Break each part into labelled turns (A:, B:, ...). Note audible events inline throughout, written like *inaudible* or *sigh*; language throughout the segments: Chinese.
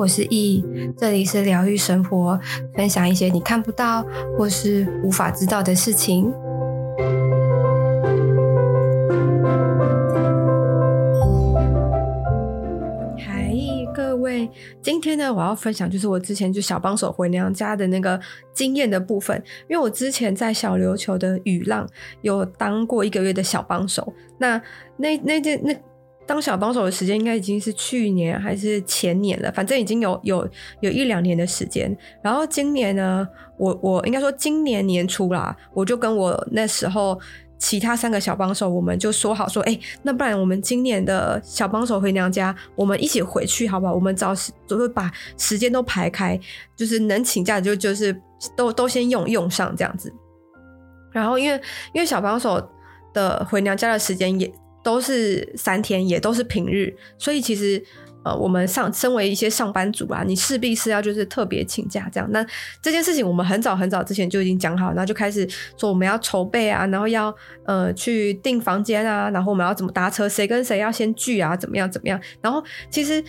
A: 我是易，这里是疗愈生活，分享一些你看不到或是无法知道的事情。嗨，各位，今天呢，我要分享就是我之前就小帮手回娘家的那个经验的部分，因为我之前在小琉球的雨浪有当过一个月的小帮手，那那那件那。当小帮手的时间应该已经是去年还是前年了，反正已经有有有一两年的时间。然后今年呢，我我应该说今年年初啦，我就跟我那时候其他三个小帮手，我们就说好说，哎、那不然我们今年的小帮手回娘家，我们一起回去好不好？我们找时就会把时间都排开，就是能请假就就是都都先用用上这样子。然后因为因为小帮手的回娘家的时间也。都是三天，也都是平日，所以其实，呃，我们上身为一些上班族啊，你势必是要就是特别请假这样。那这件事情我们很早很早之前就已经讲好，然后就开始说我们要筹备啊，然后要呃去订房间啊，然后我们要怎么搭车，谁跟谁要先聚啊，怎么样怎么样。然后其实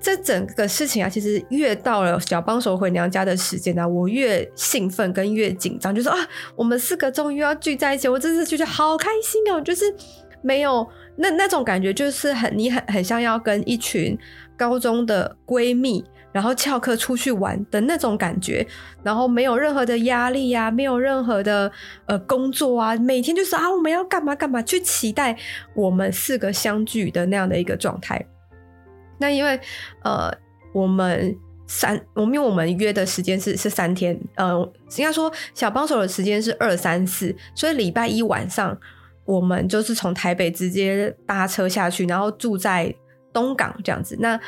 A: 这整个事情啊，其实越到了小帮手回娘家的时间呢，我越兴奋跟越紧张，就说啊，我们四个终于要聚在一起，我真是觉得好开心哦，就是。没有那那种感觉，就是很你很很像要跟一群高中的闺蜜，然后翘课出去玩的那种感觉，然后没有任何的压力呀、啊，没有任何的呃工作啊，每天就是啊我们要干嘛干嘛，去期待我们四个相聚的那样的一个状态。那因为呃我们三我们因为我们约的时间是是三天，呃应该说小帮手的时间是二三四，所以礼拜一晚上。我们就是从台北直接搭车下去，然后住在东港这样子。那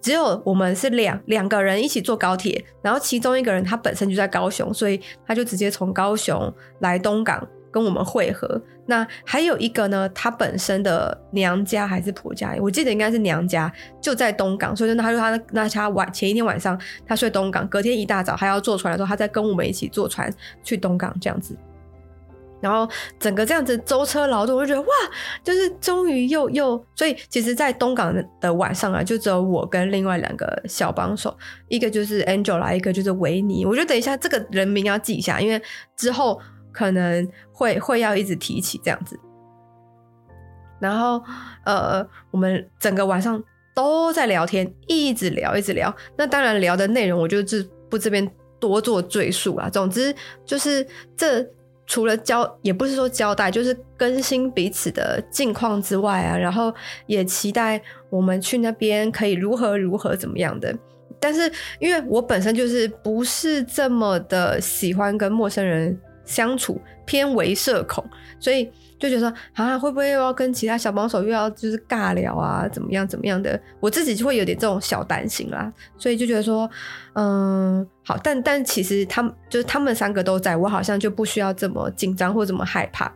A: 只有我们是两两个人一起坐高铁，然后其中一个人他本身就在高雄，所以他就直接从高雄来东港跟我们会合。那还有一个呢，他本身的娘家还是婆家，我记得应该是娘家就在东港，所以那他说他那他晚前一天晚上他睡东港，隔天一大早还要坐船的时候，他再跟我们一起坐船去东港这样子。然后整个这样子舟车劳顿，我就觉得哇，就是终于又又，所以其实，在东港的晚上啊，就只有我跟另外两个小帮手，一个就是 Angela，一个就是维尼。我觉得等一下这个人名要记一下，因为之后可能会会要一直提起这样子。然后呃，我们整个晚上都在聊天，一直聊，一直聊。那当然聊的内容，我就是不这边多做赘述啊。总之就是这。除了交，也不是说交代，就是更新彼此的近况之外啊，然后也期待我们去那边可以如何如何怎么样的。但是因为我本身就是不是这么的喜欢跟陌生人相处，偏为社恐，所以。就觉得说啊，会不会又要跟其他小帮手又要就是尬聊啊，怎么样怎么样的？我自己就会有点这种小担心啦，所以就觉得说，嗯，好，但但其实他们就是他们三个都在，我好像就不需要这么紧张或这么害怕，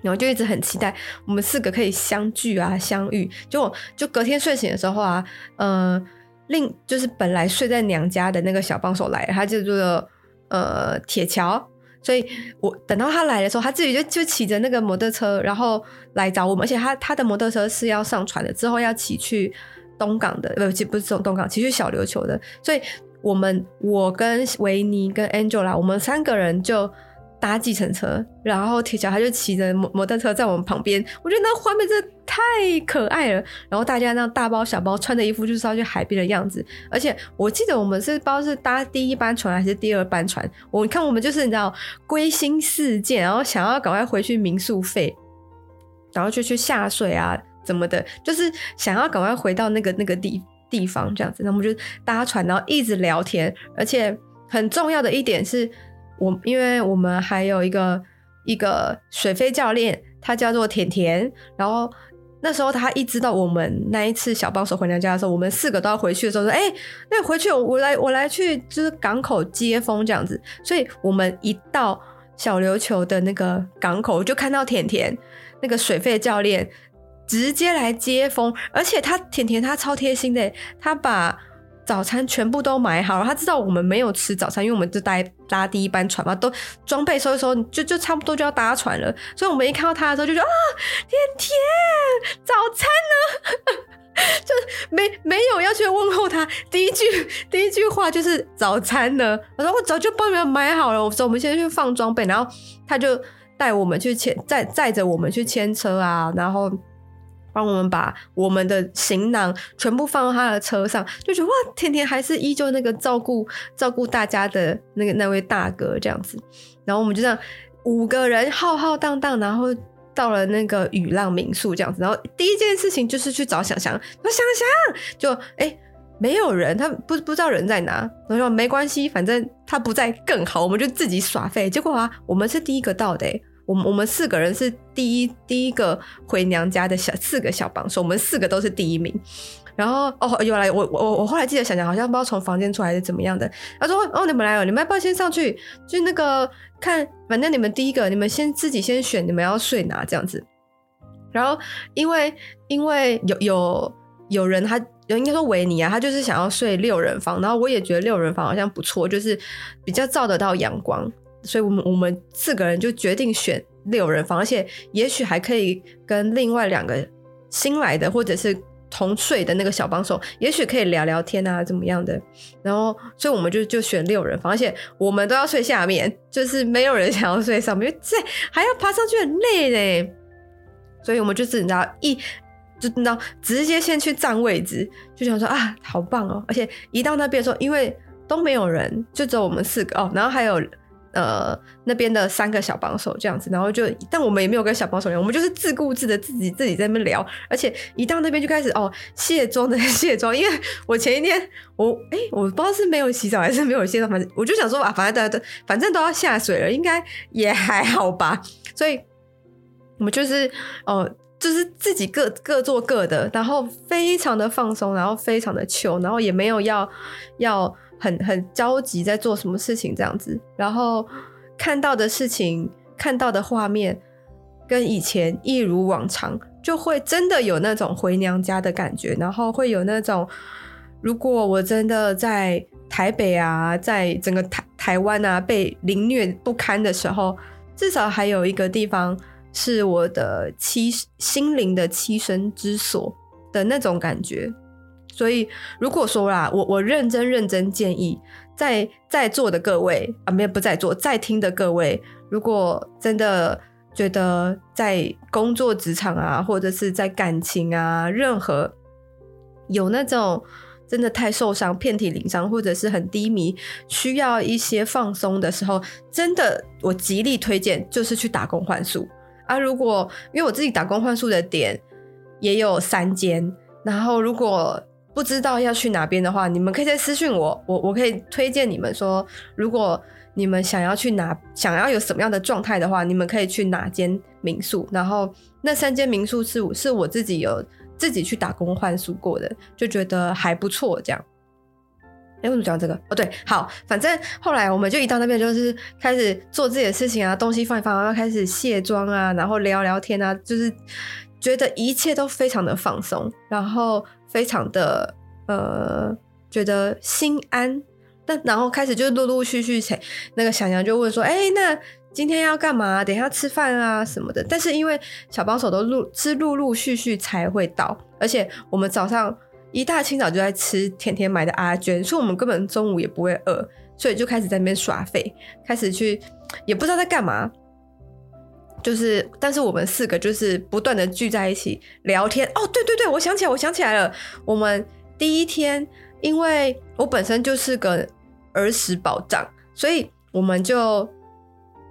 A: 然后就一直很期待我们四个可以相聚啊相遇。就就隔天睡醒的时候啊，嗯，另就是本来睡在娘家的那个小帮手来了，他叫做呃铁桥。所以我等到他来的时候，他自己就就骑着那个摩托车，然后来找我们。而且他他的摩托车是要上船的，之后要骑去东港的，不不不是从东港骑去小琉球的。所以我们我跟维尼跟 Angela，我们三个人就。搭计程车，然后铁桥他就骑着摩摩托车在我们旁边，我觉得那画面真的太可爱了。然后大家那大包小包穿的衣服就是要去海边的样子，而且我记得我们是不知道是搭第一班船还是第二班船，我看我们就是你知道归心似箭，然后想要赶快回去民宿费，然后就去下水啊怎么的，就是想要赶快回到那个那个地地方这样子。那我们就搭船，然后一直聊天，而且很重要的一点是。我因为我们还有一个一个水肺教练，他叫做甜甜。然后那时候他一知道我们那一次小帮手回娘家的时候，我们四个都要回去的时候，说：“哎、那回去我来我来去就是港口接风这样子。”所以我们一到小琉球的那个港口，就看到甜甜那个水肺教练直接来接风，而且他甜甜他超贴心的，他把。早餐全部都买好了，他知道我们没有吃早餐，因为我们就搭搭第一班船嘛，都装备收一收，就就差不多就要搭船了。所以我们一看到他的时候，就说啊，甜甜，早餐呢？*laughs* 就没没有要去问候他，第一句第一句话就是早餐呢。我说我早就帮你们买好了，我说我们先去放装备，然后他就带我们去牵载载着我们去牵车啊，然后。帮我们把我们的行囊全部放到他的车上，就觉得哇，甜甜还是依旧那个照顾照顾大家的那个那位大哥这样子。然后我们就这样五个人浩浩荡荡，然后到了那个雨浪民宿这样子。然后第一件事情就是去找想想，我想想就哎、欸、没有人，他不不知道人在哪。我说没关系，反正他不在更好，我们就自己耍废。结果啊，我们是第一个到的、我们我们四个人是第一第一个回娘家的小四个小帮手，我们四个都是第一名。然后哦，原来我我我后来记得想想，好像不知道从房间出来是怎么样的。他说哦，你们来了，你们要不要先上去？就那个看，反正你们第一个，你们先自己先选，你们要睡哪这样子。然后因为因为有有有人他有应该说维尼啊，他就是想要睡六人房，然后我也觉得六人房好像不错，就是比较照得到阳光。所以，我们我们四个人就决定选六人房，而且也许还可以跟另外两个新来的或者是同睡的那个小帮手，也许可以聊聊天啊，怎么样的。然后，所以我们就就选六人房，而且我们都要睡下面，就是没有人想要睡上面，这还要爬上去很累嘞。所以我们就是你知道一就你知道直接先去占位置，就想说啊，好棒哦！而且一到那边的时候，因为都没有人，就只有我们四个哦，然后还有。呃，那边的三个小帮手这样子，然后就，但我们也没有跟小帮手聊，我们就是自顾自的自己自己在那边聊，而且一到那边就开始哦卸妆的卸妆，因为我前一天我哎、我不知道是没有洗澡还是没有卸妆，反正我就想说啊，反正大家都反正都要下水了，应该也还好吧，所以我们就是哦、呃、就是自己各各做各的，然后非常的放松，然后非常的糗然后也没有要要。很很着急在做什么事情这样子，然后看到的事情、看到的画面跟以前一如往常，就会真的有那种回娘家的感觉，然后会有那种，如果我真的在台北啊，在整个台台湾啊被凌虐不堪的时候，至少还有一个地方是我的栖心灵的栖身之所的那种感觉。所以，如果说啦，我我认真认真建议，在在座的各位啊，没有不在座，在听的各位，如果真的觉得在工作职场啊，或者是在感情啊，任何有那种真的太受伤、遍体鳞伤，或者是很低迷，需要一些放松的时候，真的我极力推荐就是去打工换宿啊。如果因为我自己打工换宿的点也有三间，然后如果不知道要去哪边的话，你们可以再私信我，我我可以推荐你们说，如果你们想要去哪，想要有什么样的状态的话，你们可以去哪间民宿。然后那三间民宿是是我自己有自己去打工换宿过的，就觉得还不错。这样，哎，为什么讲这个？哦，对，好，反正后来我们就一到那边就是开始做自己的事情啊，东西放一放，然后开始卸妆啊，然后聊聊天啊，就是觉得一切都非常的放松，然后。非常的呃，觉得心安。但然后开始就陆陆续续，那个小杨就问说：“哎、那今天要干嘛？等一下吃饭啊什么的。”但是因为小帮手都陆是陆陆续续才会到，而且我们早上一大清早就在吃甜甜买的阿娟，所以我们根本中午也不会饿，所以就开始在那边耍废，开始去也不知道在干嘛。就是，但是我们四个就是不断的聚在一起聊天。哦，对对对，我想起来，我想起来了。我们第一天，因为我本身就是个儿时宝藏，所以我们就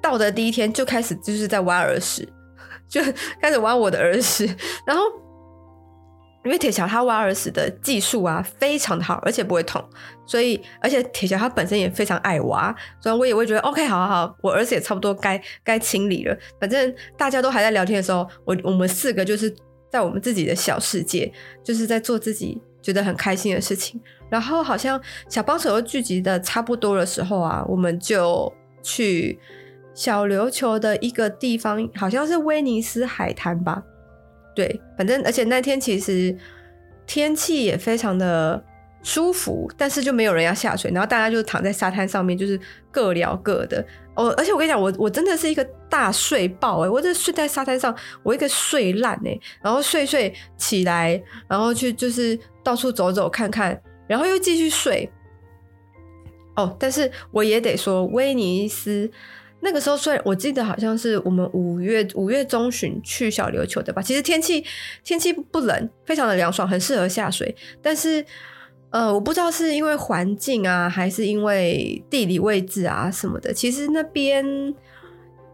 A: 到的第一天就开始就是在挖儿时，*laughs* 就开始挖我的儿时，然后。因为铁桥他挖耳屎的技术啊非常的好，而且不会痛，所以而且铁桥他本身也非常爱挖，所以我也会觉得 OK，好好好，我儿子也差不多该该清理了。反正大家都还在聊天的时候，我我们四个就是在我们自己的小世界，就是在做自己觉得很开心的事情。然后好像小帮手都聚集的差不多的时候啊，我们就去小琉球的一个地方，好像是威尼斯海滩吧。对，反正而且那天其实天气也非常的舒服，但是就没有人要下水，然后大家就躺在沙滩上面，就是各聊各的。哦，而且我跟你讲，我我真的是一个大睡爆哎，我这睡在沙滩上，我一个睡烂哎，然后睡睡起来，然后去就是到处走走看看，然后又继续睡。哦，但是我也得说，威尼斯那个时候虽然，我记得好像是我们五月五月中旬去小琉球的吧。其实天气天气不冷，非常的凉爽，很适合下水，但是。呃，我不知道是因为环境啊，还是因为地理位置啊什么的。其实那边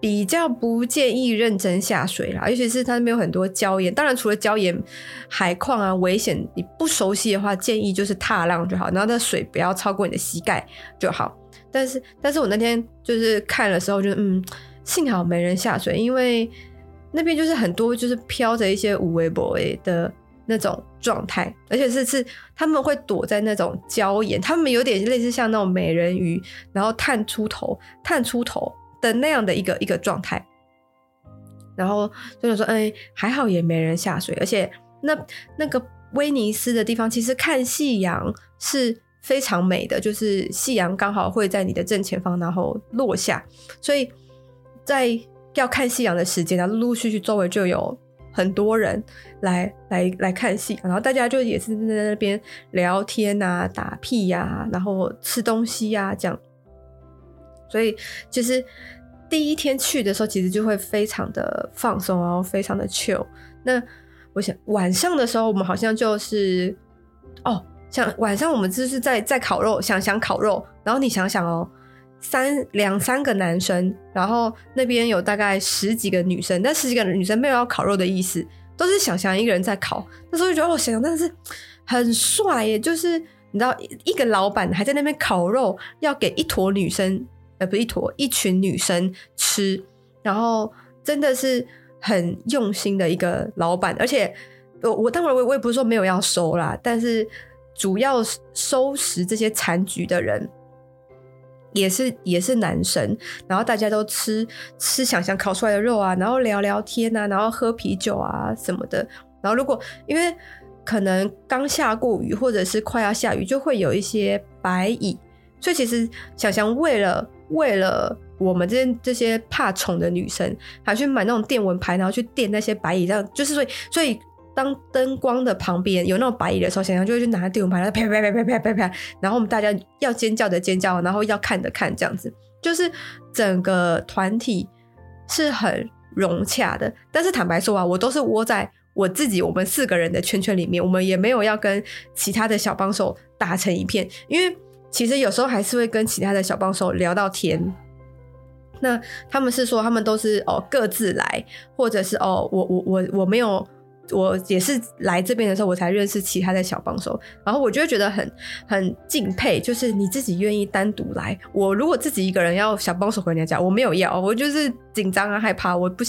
A: 比较不建议认真下水啦，尤其是它那边有很多礁岩。当然，除了礁岩、海况啊危险，你不熟悉的话，建议就是踏浪就好，然后那水不要超过你的膝盖就好。但是，但是我那天就是看的时候就，嗯，幸好没人下水，因为那边就是很多就是飘着一些无微博的。那种状态，而且是是他们会躲在那种礁岩，他们有点类似像那种美人鱼，然后探出头、探出头的那样的一个一个状态。然后就想说，哎，还好也没人下水，而且那那个威尼斯的地方，其实看夕阳是非常美的，就是夕阳刚好会在你的正前方，然后落下，所以在要看夕阳的时间，然后陆陆续续周围就有。很多人来来来看戏，然后大家就也是在那边聊天啊、打屁呀、然后吃东西呀、这样。所以其实第一天去的时候，其实就会非常的放松，然后非常的 chill。那我想晚上的时候，我们好像就是哦，像晚上我们就是在在烤肉，想想烤肉，然后你想想哦。三两三个男生，然后那边有大概十几个女生，但十几个女生没有要烤肉的意思，都是想想一个人在烤。那时候就觉得哦，想想真的是很帅耶！就是你知道，一个老板还在那边烤肉，要给一坨女生，呃，不是一坨，一群女生吃，然后真的是很用心的一个老板。而且我我当然我我也不是说没有要收啦，但是主要收拾这些残局的人。也是也是男生，然后大家都吃吃想想烤出来的肉啊，然后聊聊天啊，然后喝啤酒啊什么的。然后如果因为可能刚下过雨，或者是快要下雨，就会有一些白蚁。所以其实想想为了为了我们这这些怕宠的女生，还去买那种电蚊拍，然后去电那些白蚁，这样就是所以所以。当灯光的旁边有那种白蚁的时候，想想就会去拿电蚊拍，啪啪啪啪啪啪啪，然后我们大家要尖叫的尖叫，然后要看的看，这样子就是整个团体是很融洽的。但是坦白说啊，我都是窝在我自己我们四个人的圈圈里面，我们也没有要跟其他的小帮手打成一片，因为其实有时候还是会跟其他的小帮手聊到天。那他们是说他们都是哦各自来，或者是哦我我我我没有。我也是来这边的时候，我才认识其他的小帮手，然后我就觉得很很敬佩，就是你自己愿意单独来。我如果自己一个人要小帮手回娘家，我没有要，我就是紧张啊、害怕，我不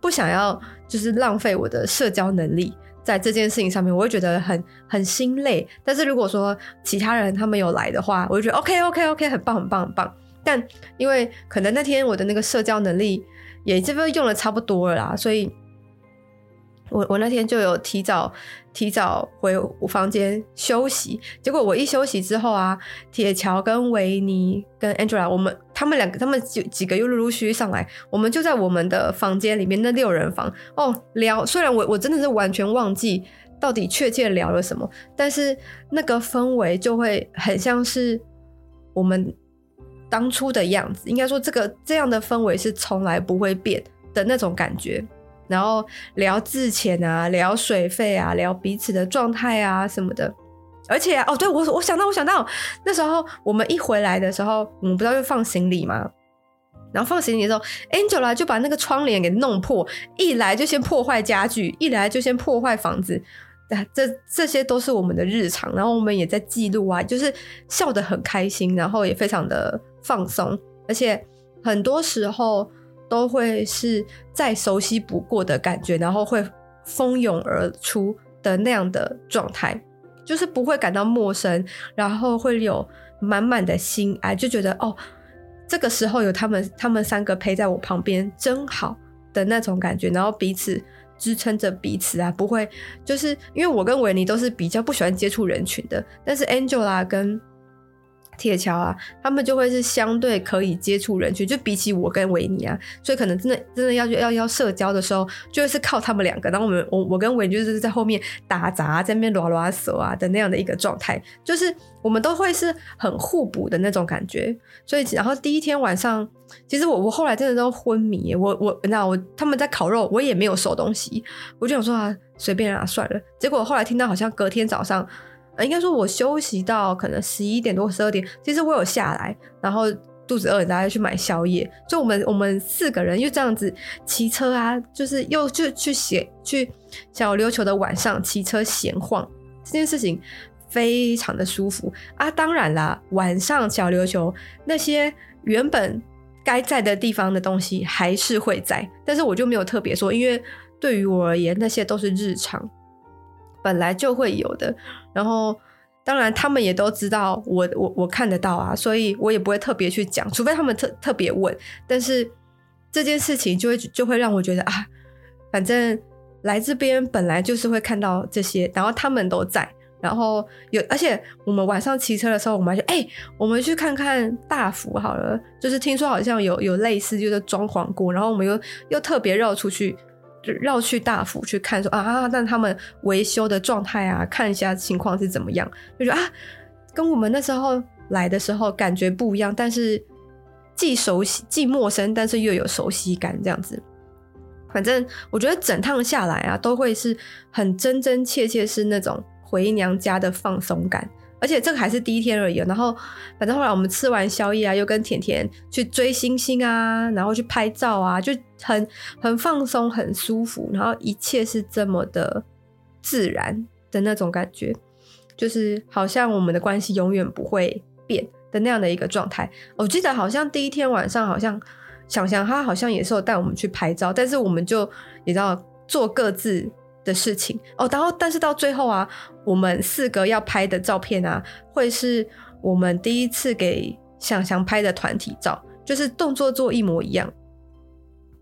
A: 不想要，就是浪费我的社交能力在这件事情上面，我会觉得很很心累。但是如果说其他人他们有来的话，我就觉得 OK OK OK，很棒很棒很棒。但因为可能那天我的那个社交能力也这边用的差不多了啦，所以。我我那天就有提早提早回我房间休息，结果我一休息之后啊，铁桥跟维尼跟 Angela，我们他们两个他们几几个又陆陆续续上来，我们就在我们的房间里面那六人房哦聊，虽然我我真的是完全忘记到底确切聊了什么，但是那个氛围就会很像是我们当初的样子，应该说这个这样的氛围是从来不会变的那种感觉。然后聊自潜啊，聊水费啊，聊彼此的状态啊什么的。而且哦，对，我我想到，我想到那时候我们一回来的时候，我们不知道就放行李吗？然后放行李的时候，Angela 就把那个窗帘给弄破，一来就先破坏家具，一来就先破坏房子。这这些都是我们的日常，然后我们也在记录啊，就是笑得很开心，然后也非常的放松，而且很多时候。都会是再熟悉不过的感觉，然后会蜂拥而出的那样的状态，就是不会感到陌生，然后会有满满的心爱，就觉得哦，这个时候有他们，他们三个陪在我旁边真好的那种感觉，然后彼此支撑着彼此啊，不会就是因为我跟维尼都是比较不喜欢接触人群的，但是 Angela 跟铁桥啊，他们就会是相对可以接触人群，就比起我跟维尼啊，所以可能真的真的要要要社交的时候，就会是靠他们两个。然后我们我我跟维尼就是在后面打杂，在那边拉拉手啊的那样的一个状态，就是我们都会是很互补的那种感觉。所以然后第一天晚上，其实我我后来真的都昏迷，我我那我他们在烤肉，我也没有收东西，我就想说啊随便啊算了。结果后来听到好像隔天早上。呃，应该说，我休息到可能十一点多、十二点，其实我有下来，然后肚子饿，大家去买宵夜。所以我们我们四个人又这样子骑车啊，就是又就去写去小琉球的晚上骑车闲晃，这件事情非常的舒服啊。当然啦，晚上小琉球那些原本该在的地方的东西还是会在，但是我就没有特别说，因为对于我而言，那些都是日常。本来就会有的，然后当然他们也都知道我我我看得到啊，所以我也不会特别去讲，除非他们特特别问。但是这件事情就会就会让我觉得啊，反正来这边本来就是会看到这些，然后他们都在，然后有而且我们晚上骑车的时候，我们还说哎、我们去看看大福好了，就是听说好像有有类似就是装潢过，然后我们又又特别绕出去。就绕去大府去看说，说啊，但他们维修的状态啊，看一下情况是怎么样，就说啊，跟我们那时候来的时候感觉不一样，但是既熟悉既陌生，但是又有熟悉感这样子。反正我觉得整趟下来啊，都会是很真真切切是那种回娘家的放松感。而且这个还是第一天而已，然后反正后来我们吃完宵夜啊，又跟甜甜去追星星啊，然后去拍照啊，就很很放松，很舒服，然后一切是这么的自然的那种感觉，就是好像我们的关系永远不会变的那样的一个状态。我记得好像第一天晚上，好像想想他好像也是有带我们去拍照，但是我们就你知道做各自的事情。哦，然后但是到最后啊，我们四个要拍的照片啊，会是我们第一次给想想拍的团体照，就是动作做一模一样，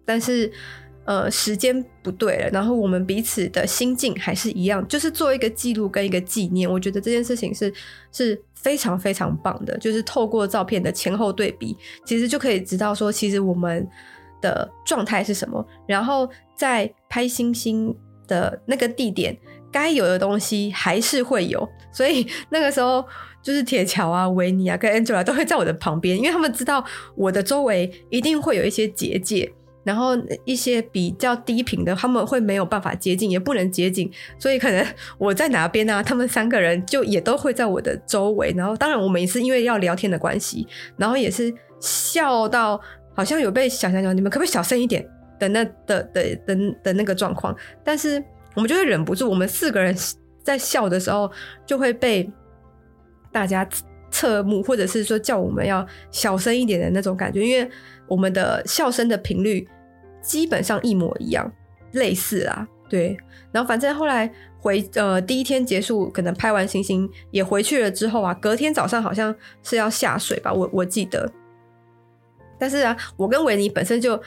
A: 但是呃时间不对了，然后我们彼此的心境还是一样，就是做一个记录跟一个纪念。我觉得这件事情是是非常非常棒的，就是透过照片的前后对比，其实就可以知道说，其实我们的状态是什么，然后在拍星星的那个地点，该有的东西还是会有，所以那个时候就是铁桥啊、维尼啊跟 Angela 都会在我的旁边，因为他们知道我的周围一定会有一些结界，然后一些比较低频的他们会没有办法接近，也不能接近，所以可能我在哪边啊，他们三个人就也都会在我的周围，然后当然我们也是因为要聊天的关系，然后也是笑到好像有被小想讲，你们可不可以小声一点？的那的的的的那个状况，但是我们就会忍不住，我们四个人在笑的时候就会被大家侧目，或者是说叫我们要小声一点的那种感觉，因为我们的笑声的频率基本上一模一样，类似啊，对。然后反正后来回呃第一天结束，可能拍完星星也回去了之后啊，隔天早上好像是要下水吧，我我记得。但是啊，我跟维尼本身就。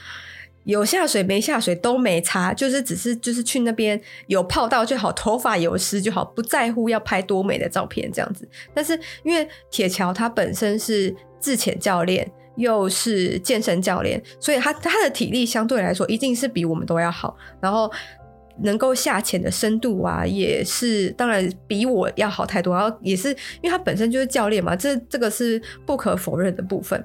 A: 有下水没下水都没差，就是只是就是去那边有泡到就好，头发有湿就好，不在乎要拍多美的照片这样子。但是因为铁桥他本身是自潜教练，又是健身教练，所以他他的体力相对来说一定是比我们都要好，然后能够下潜的深度啊，也是当然比我要好太多。然后也是因为他本身就是教练嘛，这这个是不可否认的部分。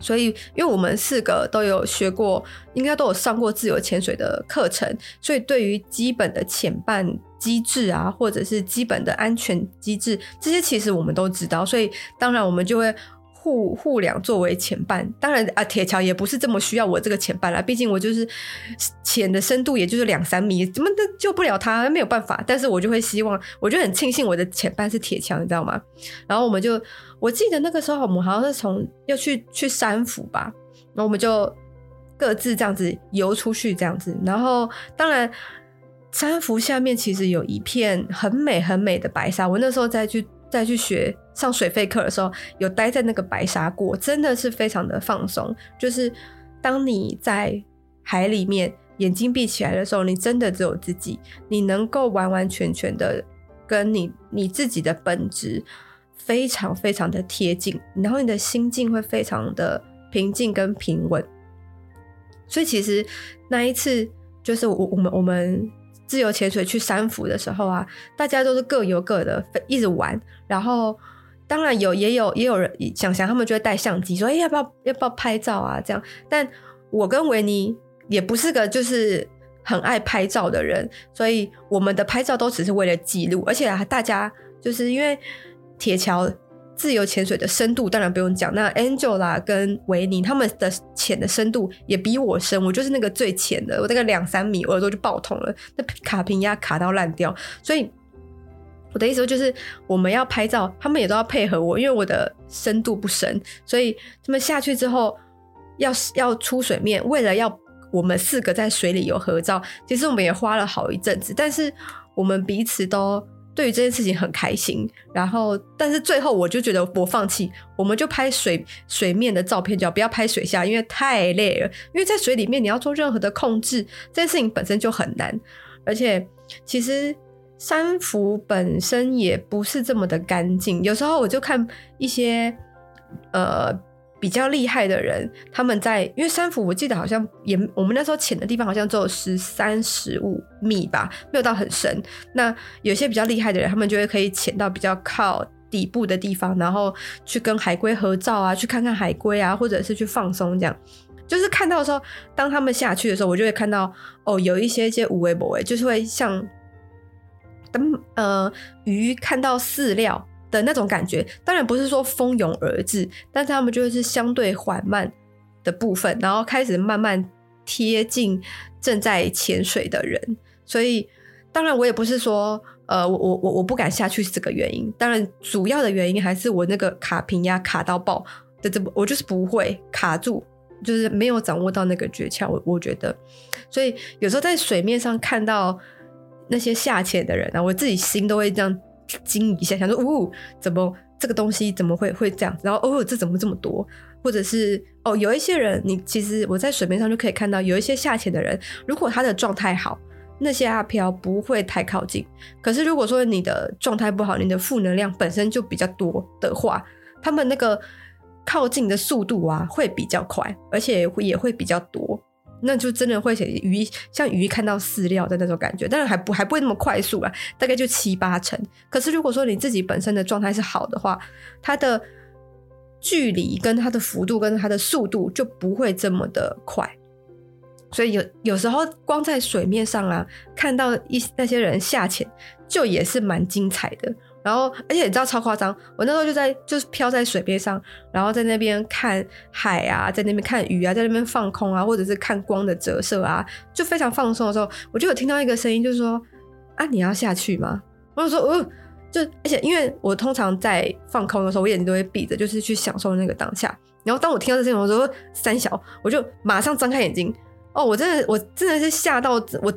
A: 所以，因为我们四个都有学过，应该都有上过自由潜水的课程，所以对于基本的潜伴机制啊，或者是基本的安全机制，这些其实我们都知道。所以，当然我们就会互互两作为前伴。当然啊，铁桥也不是这么需要我这个前伴啦，毕竟我就是潜的深度也就是两三米，怎么都救不了他，没有办法。但是我就会希望，我就很庆幸我的前伴是铁桥，你知道吗？然后我们就。我记得那个时候，我们好像是从要去去山福吧，然后我们就各自这样子游出去，这样子。然后当然，山福下面其实有一片很美很美的白沙。我那时候再去再去学上水肺课的时候，有待在那个白沙过，真的是非常的放松。就是当你在海里面眼睛闭起来的时候，你真的只有自己，你能够完完全全的跟你你自己的本质非常非常的贴近，然后你的心境会非常的平静跟平稳。所以其实那一次就是我我们我们自由潜水去三福的时候啊，大家都是各游各的，一直玩。然后当然有也有也有人想想，他们就会带相机说：“哎，要不要要不要拍照啊？”这样。但我跟维尼也不是个就是很爱拍照的人，所以我们的拍照都只是为了记录。而且啊，大家就是因为铁桥。自由潜水的深度当然不用讲，那 Angela 跟维尼他们的潜的深度也比我深，我就是那个最浅的，我大概两三米，我耳朵就爆痛了，那卡平压卡到烂掉。所以我的意思就是，我们要拍照，他们也都要配合我，因为我的深度不深，所以他们下去之后要要出水面，为了要我们四个在水里有合照，其实我们也花了好一阵子，但是我们彼此都。对于这件事情很开心，然后但是最后我就觉得我放弃，我们就拍水水面的照片，就不要拍水下，因为太累了。因为在水里面你要做任何的控制，这件事情本身就很难，而且其实三福本身也不是这么的干净。有时候我就看一些呃。比较厉害的人，他们在因为三福，我记得好像也我们那时候潜的地方好像只有十三十五米吧，没有到很深。那有些比较厉害的人，他们就会可以潜到比较靠底部的地方，然后去跟海龟合照啊，去看看海龟啊，或者是去放松这样。就是看到的时候，当他们下去的时候，我就会看到哦，有一些一些无微不微，就是会像等呃鱼看到饲料。的那种感觉，当然不是说蜂拥而至，但是他们就是相对缓慢的部分，然后开始慢慢贴近正在潜水的人。所以，当然我也不是说，呃，我我我我不敢下去是这个原因。当然，主要的原因还是我那个卡平压卡到爆的这，我就是不会卡住，就是没有掌握到那个诀窍。我我觉得，所以有时候在水面上看到那些下潜的人啊，我自己心都会这样。惊一下，想说，哦，怎么这个东西怎么会会这样？然后，哦，这怎么这么多？或者是，哦，有一些人，你其实我在水面上就可以看到，有一些下潜的人，如果他的状态好，那些阿飘不会太靠近。可是，如果说你的状态不好，你的负能量本身就比较多的话，他们那个靠近的速度啊，会比较快，而且会也会比较多。那就真的会像鱼，像鱼看到饲料的那种感觉，但是还不还不会那么快速啊，大概就七八成。可是如果说你自己本身的状态是好的话，它的距离跟它的幅度跟它的速度就不会这么的快。所以有有时候光在水面上啊，看到一那些人下潜，就也是蛮精彩的。然后，而且你知道超夸张，我那时候就在就是飘在水边上，然后在那边看海啊，在那边看鱼啊，在那边放空啊，或者是看光的折射啊，就非常放松的时候，我就有听到一个声音，就是说啊，你要下去吗？我就说，哦，就而且因为我通常在放空的时候，我眼睛都会闭着，就是去享受那个当下。然后当我听到这声音，我说三小，我就马上张开眼睛。哦，我真的，我真的是吓到我。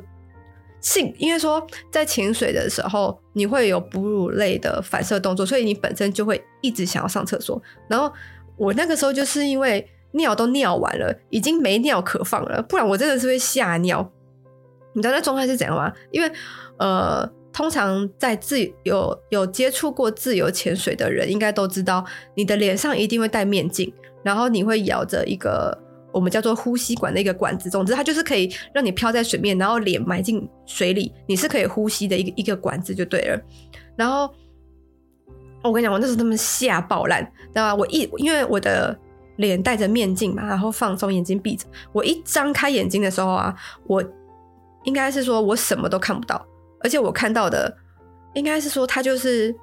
A: 性，因为说在潜水的时候，你会有哺乳类的反射动作，所以你本身就会一直想要上厕所。然后我那个时候就是因为尿都尿完了，已经没尿可放了，不然我真的是会吓尿。你知道那状态是怎样吗？因为呃，通常在自有有接触过自由潜水的人，应该都知道，你的脸上一定会戴面镜，然后你会咬着一个。我们叫做呼吸管的一个管子，总之它就是可以让你飘在水面，然后脸埋进水里，你是可以呼吸的一个一个管子就对了。然后我跟你讲，我那时候他们吓爆烂，知道吧？我一因为我的脸戴着面镜嘛，然后放松，眼睛闭着，我一张开眼睛的时候啊，我应该是说我什么都看不到，而且我看到的应该是说它就是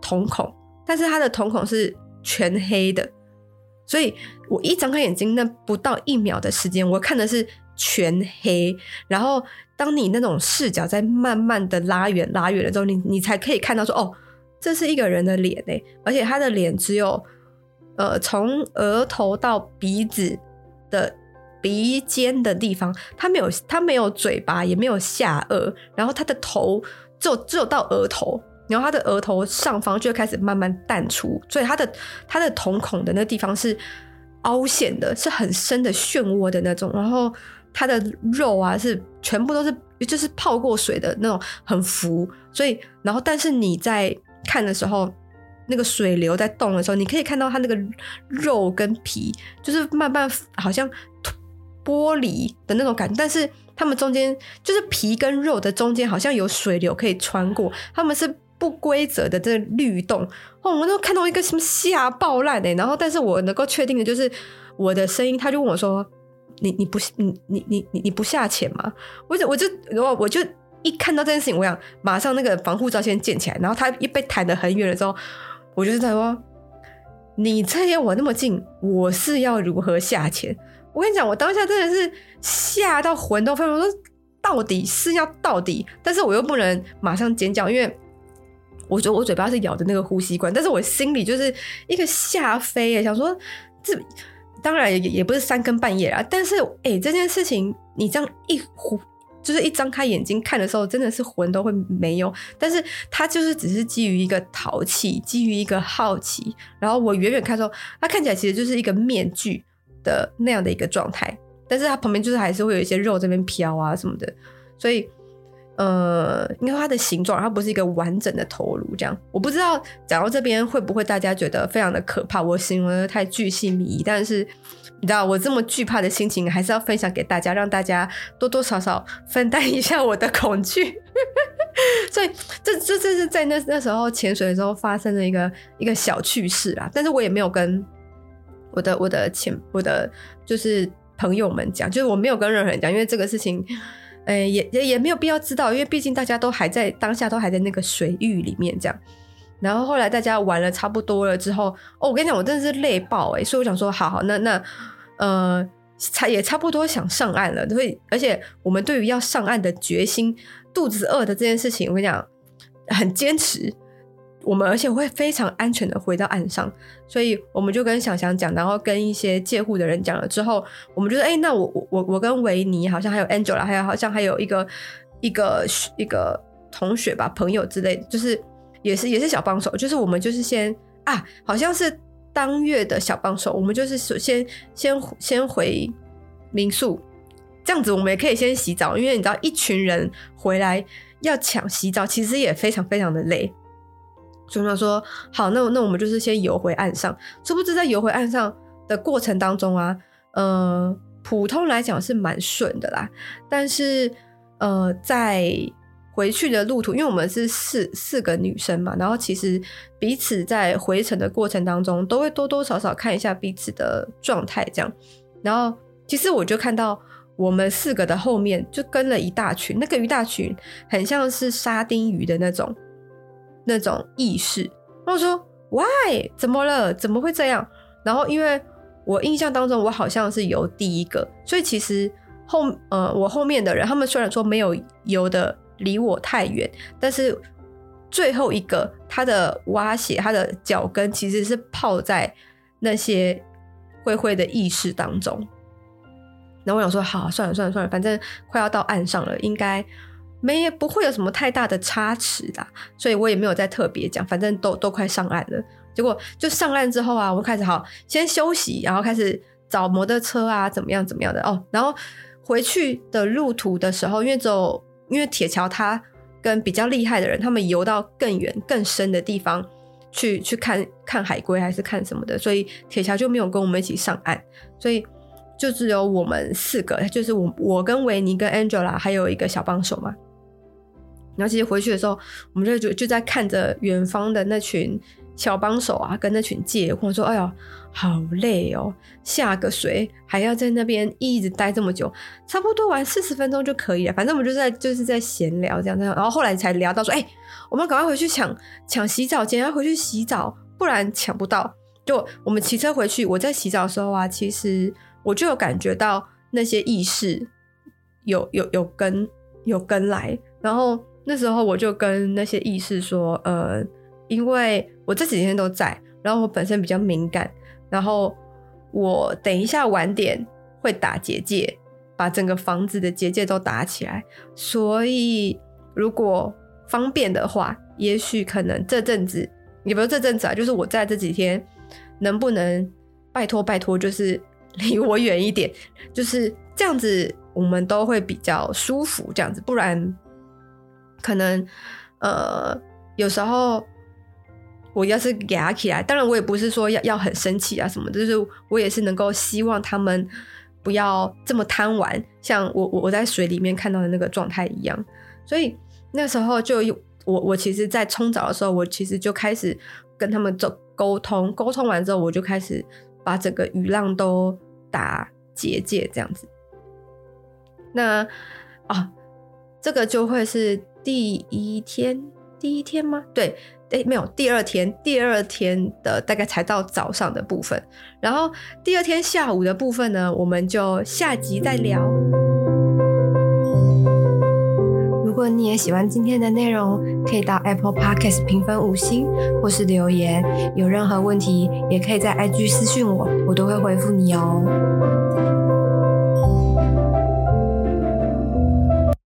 A: 瞳孔，但是它的瞳孔是全黑的。所以我一张开眼睛，那不到一秒的时间，我看的是全黑。然后，当你那种视角在慢慢的拉远、拉远了之后，你你才可以看到说，哦，这是一个人的脸诶，而且他的脸只有呃从额头到鼻子的鼻尖的地方，他没有他没有嘴巴，也没有下颚，然后他的头只有只有到额头。然后他的额头上方就开始慢慢淡出，所以他的他的瞳孔的那个地方是凹陷的，是很深的漩涡的那种。然后他的肉啊是全部都是就是泡过水的那种很浮，所以然后但是你在看的时候，那个水流在动的时候，你可以看到它那个肉跟皮就是慢慢好像剥离的那种感觉，但是它们中间就是皮跟肉的中间好像有水流可以穿过，它们是不规则的这律动。哦，我都看到一个什么吓爆烂哎，然后但是我能够确定的就是我的声音，他就问我说。你你不你你你你你不下潜吗？我就我就我我就一看到这件事情，我想马上那个防护罩先建起来，然后他一被弹得很远了之后，我就是在说，你这离我那么近，我是要如何下潜？我跟你讲，我当下真的是吓到魂都飞。我说到底是要到底，但是我又不能马上尖叫，因为我觉得我嘴巴是咬着那个呼吸管，但是我心里就是一个吓飞，想说这。当然也也不是三更半夜啦，但是哎、欸，这件事情你这样一呼，就是一张开眼睛看的时候，真的是魂都会没有。但是他就是只是基于一个淘气，基于一个好奇，然后我远远看的时候，他看起来其实就是一个面具的那样的一个状态，但是他旁边就是还是会有一些肉这边飘啊什么的，所以。呃，因为它的形状，它不是一个完整的头颅，这样我不知道讲到这边会不会大家觉得非常的可怕，我形容的太巨细迷，但是你知道我这么惧怕的心情，还是要分享给大家，让大家多多少少分担一下我的恐惧。*laughs* 所以这这这是在那那时候潜水的时候发生的一个一个小趣事啦，但是我也没有跟我的我的潜我的就是朋友们讲，就是我没有跟任何人讲，因为这个事情。哎、也也也没有必要知道，因为毕竟大家都还在当下，都还在那个水域里面这样。然后后来大家玩了差不多了之后，哦，我跟你讲，我真的是累爆哎、欸，所以我想说，好好，那那呃，差也差不多想上岸了。所以，而且我们对于要上岸的决心，肚子饿的这件事情，我跟你讲，很坚持。我们而且会非常安全的回到岸上，所以我们就跟小翔讲，然后跟一些借护的人讲了之后，我们就说，哎、那我我我我跟维尼好像还有 Angela，还有好像还有一个一个一个同学吧，朋友之类，就是也是也是小帮手，就是我们就是先啊，好像是当月的小帮手，我们就是首先先先回民宿，这样子我们也可以先洗澡，因为你知道一群人回来要抢洗澡，其实也非常非常的累。就想说好，那那我们就是先游回岸上。殊不知在游回岸上的过程当中啊，呃，普通来讲是蛮顺的啦。但是呃，在回去的路途，因为我们是四四个女生嘛，然后其实彼此在回程的过程当中，都会多多少少看一下彼此的状态，这样。然后其实我就看到我们四个的后面就跟了一大群，那个一大群很像是沙丁鱼的那种。那种意识，然后说 “Why？怎么了？怎么会这样？”然后因为我印象当中，我好像是游第一个，所以其实后呃，我后面的人，他们虽然说没有游得离我太远，但是最后一个他的蛙鞋，他的脚跟其实是泡在那些灰灰的意识当中。然后我想说，好，算了算了算了，反正快要到岸上了，应该。没不会有什么太大的差池啦，所以我也没有再特别讲，反正都都快上岸了。结果就上岸之后啊，我开始好先休息，然后开始找摩托车啊，怎么样怎么样的哦。然后回去的路途的时候，因为走因为铁桥他跟比较厉害的人，他们游到更远更深的地方去去看看海龟还是看什么的，所以铁桥就没有跟我们一起上岸，所以就只有我们四个，就是我我跟维尼跟 Angela 还有一个小帮手嘛。然后其实回去的时候，我们就就就在看着远方的那群小帮手啊，跟那群借或者说：“哎呦，好累哦，下个水还要在那边一直待这么久，差不多玩四十分钟就可以了。反正我们就在就是在闲聊这样这样。然后后来才聊到说：哎，我们赶快回去抢抢洗澡间，要回去洗澡，不然抢不到。就我们骑车回去，我在洗澡的时候啊，其实我就有感觉到那些意识有有有跟有跟来，然后。那时候我就跟那些意识说，呃，因为我这几天都在，然后我本身比较敏感，然后我等一下晚点会打结界，把整个房子的结界都打起来，所以如果方便的话，也许可能这阵子，也不是这阵子啊，就是我在这几天，能不能拜托拜托，就是 *laughs* 离我远一点，就是这样子。我们都会比较舒服这样子。不然，可能呃有时候我要是给他起来，当然我也不是说要要很生气啊什么，就是我也是能够希望他们不要这么贪玩，像我我我在水里面看到的那个状态一样。所以那时候就我我其实，在冲澡的时候，我其实就开始跟他们做沟通，沟通完之后，我就开始把整个雨浪都打结界这样子。那啊，这个就会是第一天，第一天吗？对，诶，没有，第二天，第二天的大概才到早上的部分，然后第二天下午的部分呢，我们就下集再聊。如果你也喜欢今天的内容，可以到 Apple Podcast 评分五星，或是留言。有任何问题，也可以在 IG 私讯我，我都会回复你哦。